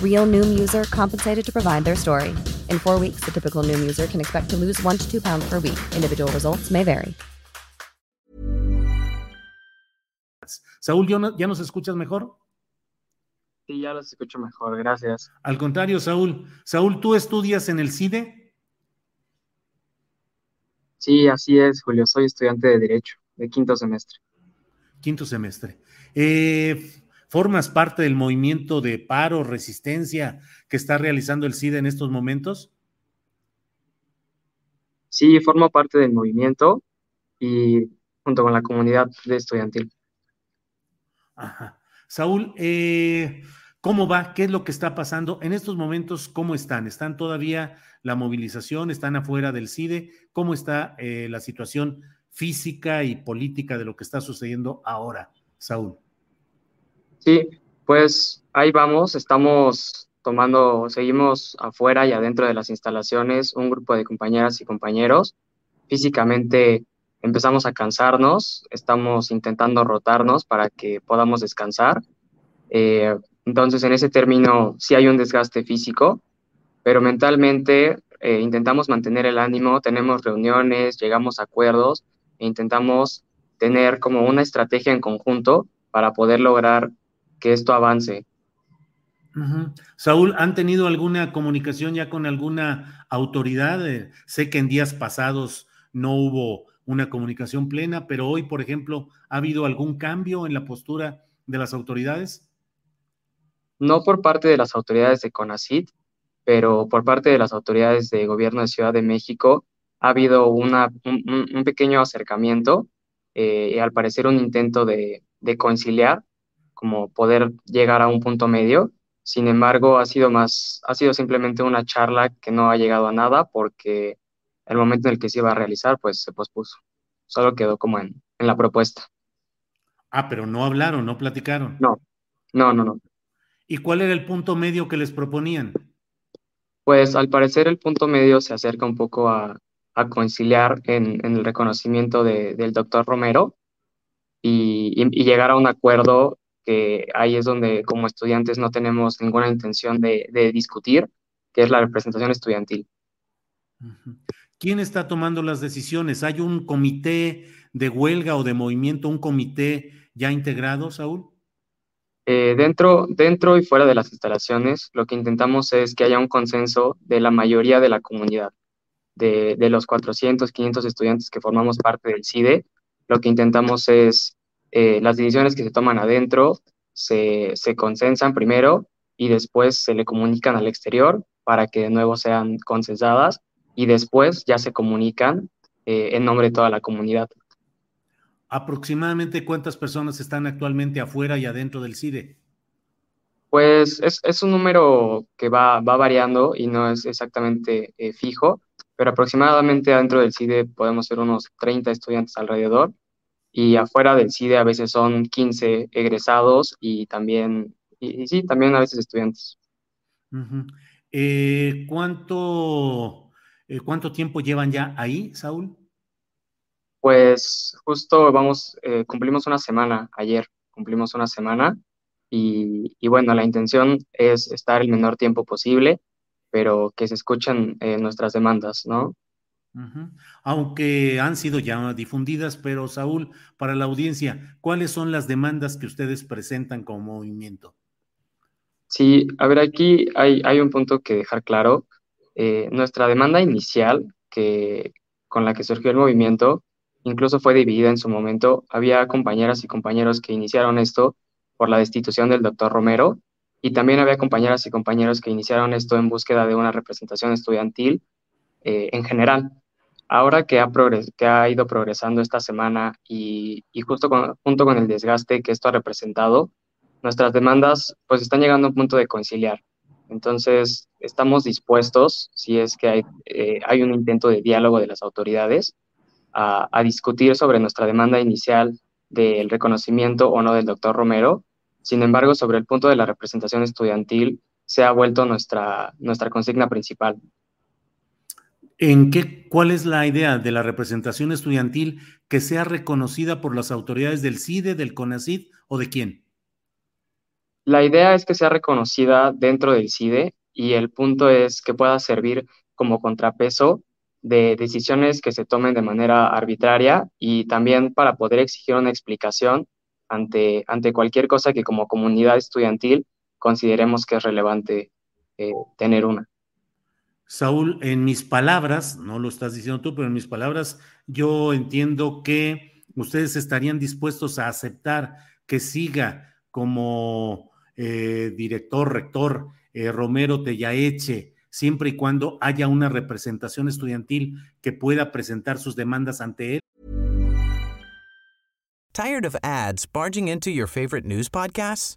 Real Noom user compensated to provide their story. In four weeks, the typical Noom user can expect to lose one to two pounds per week. Individual results may vary. Saúl, ¿ya nos escuchas mejor? Sí, ya los escucho mejor, gracias. Al contrario, Saúl. Saúl, ¿tú estudias en el CIDE? Sí, así es, Julio. Soy estudiante de Derecho, de quinto semestre. Quinto semestre. Eh, ¿Formas parte del movimiento de paro, resistencia que está realizando el CIDE en estos momentos? Sí, formo parte del movimiento y junto con la comunidad de estudiantil. Ajá. Saúl, eh, ¿cómo va? ¿Qué es lo que está pasando? En estos momentos, ¿cómo están? ¿Están todavía la movilización? ¿Están afuera del CIDE? ¿Cómo está eh, la situación física y política de lo que está sucediendo ahora, Saúl? Sí, pues ahí vamos, estamos tomando, seguimos afuera y adentro de las instalaciones un grupo de compañeras y compañeros. Físicamente empezamos a cansarnos, estamos intentando rotarnos para que podamos descansar. Eh, entonces, en ese término, sí hay un desgaste físico, pero mentalmente eh, intentamos mantener el ánimo, tenemos reuniones, llegamos a acuerdos e intentamos tener como una estrategia en conjunto para poder lograr que esto avance. Saúl, ¿han tenido alguna comunicación ya con alguna autoridad? Eh, sé que en días pasados no hubo una comunicación plena, pero hoy, por ejemplo, ¿ha habido algún cambio en la postura de las autoridades? No por parte de las autoridades de CONACID, pero por parte de las autoridades de gobierno de Ciudad de México ha habido una, un, pequeño acercamiento eh, y al parecer un intento de, de conciliar, como poder llegar a un punto medio. Sin embargo, ha sido más, ha sido simplemente una charla que no ha llegado a nada porque el momento en el que se iba a realizar, pues se pospuso. Solo quedó como en, en la propuesta. Ah, pero no hablaron, no platicaron. No, no, no, no. ¿Y cuál era el punto medio que les proponían? Pues al parecer el punto medio se acerca un poco a, a conciliar en, en, el reconocimiento de, del doctor Romero y, y, llegar a un acuerdo que ahí es donde como estudiantes no tenemos ninguna intención de, de discutir, que es la representación estudiantil. ¿Quién está tomando las decisiones? ¿Hay un comité de huelga o de movimiento, un comité ya integrado, Saúl? Eh, dentro, dentro y fuera de las instalaciones, lo que intentamos es que haya un consenso de la mayoría de la comunidad, de, de los 400, 500 estudiantes que formamos parte del CIDE. Lo que intentamos es eh, las decisiones que se toman adentro se, se consensan primero y después se le comunican al exterior para que de nuevo sean consensadas y después ya se comunican eh, en nombre de toda la comunidad. ¿Aproximadamente cuántas personas están actualmente afuera y adentro del CIDE? Pues es, es un número que va, va, variando y no es exactamente eh, fijo, pero aproximadamente adentro del CIDE podemos ser unos 30 estudiantes alrededor y afuera del CIDE a veces son 15 egresados y también, y, y sí, también a veces estudiantes. Uh -huh. eh, ¿Cuánto eh, ¿Cuánto tiempo llevan ya ahí, Saúl? Pues justo vamos, eh, cumplimos una semana ayer, cumplimos una semana y, y, bueno, la intención es estar el menor tiempo posible, pero que se escuchen eh, nuestras demandas, ¿no? Aunque han sido ya difundidas, pero Saúl, para la audiencia, ¿cuáles son las demandas que ustedes presentan como movimiento? Sí, a ver, aquí hay, hay un punto que dejar claro Eh, nuestra demanda inicial, que, con la que surgió el movimiento, incluso fue dividida en su momento. Había compañeras y compañeros que iniciaron esto por la destitución del doctor Romero y también había compañeras y compañeros que iniciaron esto en búsqueda de una representación estudiantil eh, en general. Ahora que ha, ido progresando esta semana y, justo junto con el desgaste que esto ha representado, nuestras demandas pues están llegando a un punto de conciliar. Entonces, estamos dispuestos, si es que hay, eh, un intento de diálogo de las autoridades, a, discutir sobre nuestra demanda inicial del reconocimiento o no del doctor Romero. Sin embargo, sobre el punto de la representación estudiantil, se ha vuelto nuestra consigna principal. ¿En qué, cuál es la idea de la representación estudiantil que sea reconocida por las autoridades del CIDE, del CONACID o de quién? La idea es que sea reconocida dentro del CIDE y el punto es que pueda servir como contrapeso de decisiones que se tomen de manera arbitraria y también para poder exigir una explicación ante, ante cualquier cosa que como comunidad estudiantil consideremos que es relevante eh, tener una. Saúl, en mis palabras, no lo estás diciendo tú, pero en mis palabras, yo entiendo que ustedes estarían dispuestos a aceptar que siga como eh, director, rector eh, Romero Tellaeche, siempre y cuando haya una representación estudiantil que pueda presentar sus demandas ante él. Tired of ads barging into your favorite news podcasts?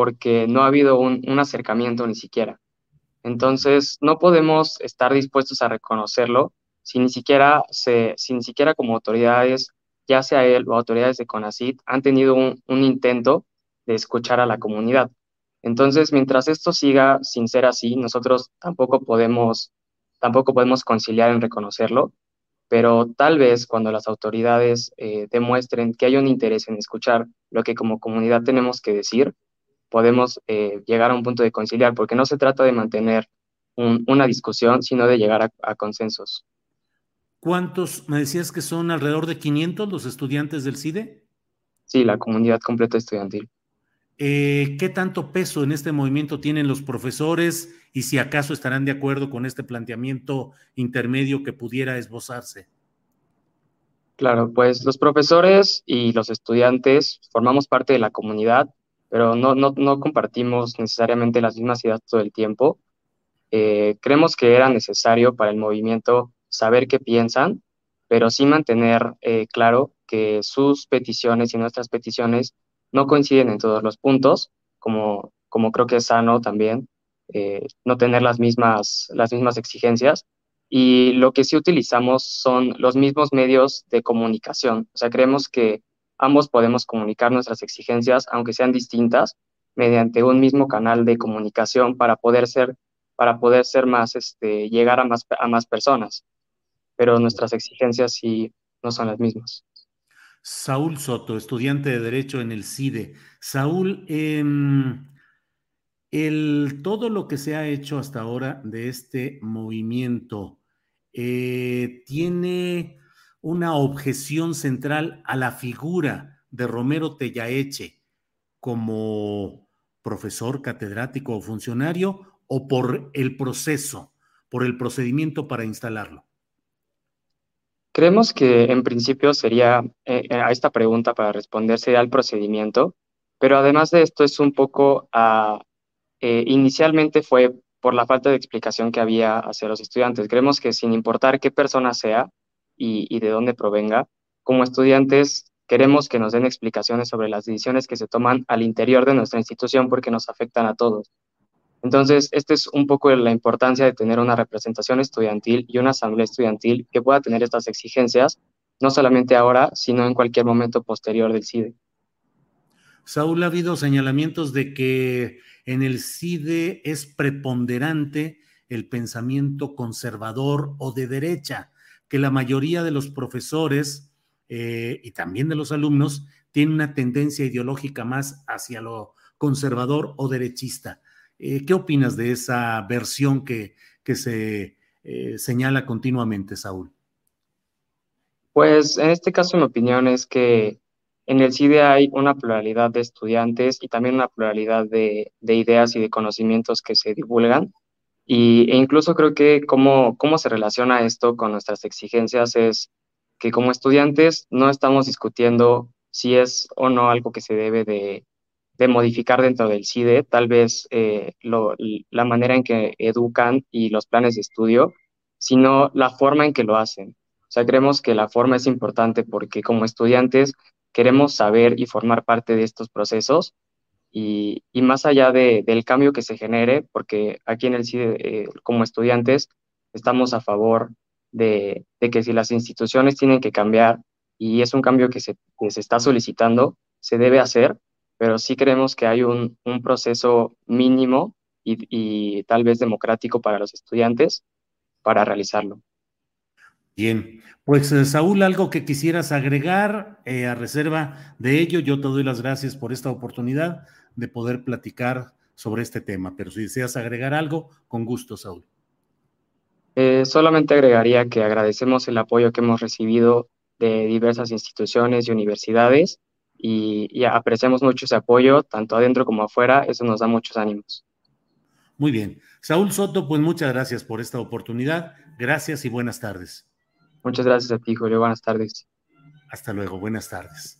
porque no ha habido un, acercamiento ni siquiera. Entonces, no podemos estar dispuestos a reconocerlo si ni siquiera, si ni siquiera como autoridades, ya sea él o autoridades de CONACIT, han tenido un, intento de escuchar a la comunidad. Entonces, mientras esto siga sin ser así, nosotros tampoco podemos, tampoco podemos conciliar en reconocerlo, pero tal vez cuando las autoridades eh, demuestren que hay un interés en escuchar lo que como comunidad tenemos que decir, podemos eh, llegar a un punto de conciliar, porque no se trata de mantener una discusión, sino de llegar a, consensos. ¿Cuántos, me decías que son alrededor de 500 los estudiantes del CIDE? Sí, la comunidad completa estudiantil. Eh, ¿Qué tanto peso en este movimiento tienen los profesores y si acaso estarán de acuerdo con este planteamiento intermedio que pudiera esbozarse? Claro, pues los profesores y los estudiantes formamos parte de la comunidad pero no, no, no compartimos necesariamente las mismas ideas todo el tiempo. Eh, creemos que era necesario para el movimiento saber qué piensan, pero sí mantener eh, claro que sus peticiones y nuestras peticiones no coinciden en todos los puntos, como, como creo que es sano también eh, no tener las mismas, las mismas exigencias. Y lo que sí utilizamos son los mismos medios de comunicación. O sea, creemos que ambos podemos comunicar nuestras exigencias, aunque sean distintas, mediante un mismo canal de comunicación para poder ser, para poder ser más, este, llegar a más, a más personas. Pero nuestras exigencias sí no son las mismas. Saúl Soto, estudiante de Derecho en el CIDE. Saúl, em, el, todo lo que se ha hecho hasta ahora de este movimiento eh, tiene una objeción central a la figura de Romero Tellaeche como profesor, catedrático o funcionario o por el proceso, por el procedimiento para instalarlo? Creemos que en principio sería eh, eh, a esta pregunta para responder sería el procedimiento, pero además de esto es un poco, eh, inicialmente fue por la falta de explicación que había hacia los estudiantes. Creemos que sin importar qué persona sea, y, de dónde provenga, como estudiantes queremos que nos den explicaciones sobre las decisiones que se toman al interior de nuestra institución porque nos afectan a todos. Entonces, esta es un poco la importancia de tener una representación estudiantil y una asamblea estudiantil que pueda tener estas exigencias, no solamente ahora, sino en cualquier momento posterior del CIDE. Saúl, ha habido señalamientos de que en el CIDE es preponderante el pensamiento conservador o de derecha, que la mayoría de los profesores eh, y también de los alumnos tienen una tendencia ideológica más hacia lo conservador o derechista. Eh, ¿Qué opinas de esa versión que, que se eh, señala continuamente, Saúl? Pues en este caso mi opinión es que en el CIDE hay una pluralidad de estudiantes y también una pluralidad de, ideas y de conocimientos que se divulgan. Y, e incluso creo que cómo, cómo se relaciona esto con nuestras exigencias es que como estudiantes no estamos discutiendo si es o no algo que se debe de, de modificar dentro del CIDE, tal vez eh, la manera en que educan y los planes de estudio, sino la forma en que lo hacen. O sea, creemos que la forma es importante porque como estudiantes queremos saber y formar parte de estos procesos y, más allá del cambio que se genere, porque aquí en el CIDE, eh, como estudiantes, estamos a favor de, que si las instituciones tienen que cambiar y es un cambio que se, se está solicitando, se debe hacer, pero sí creemos que hay un, proceso mínimo y, tal vez democrático para los estudiantes para realizarlo. Bien, pues eh, Saúl, algo que quisieras agregar eh, a reserva de ello, yo te doy las gracias por esta oportunidad de poder platicar sobre este tema, pero si deseas agregar algo, con gusto, Saúl. Eh, solamente agregaría que agradecemos el apoyo que hemos recibido de diversas instituciones y universidades y, apreciamos mucho ese apoyo, tanto adentro como afuera, eso nos da muchos ánimos. Muy bien. Saúl Soto, pues muchas gracias por esta oportunidad. Gracias y buenas tardes. Muchas gracias a ti, Julio. Buenas tardes. Hasta luego. Buenas tardes.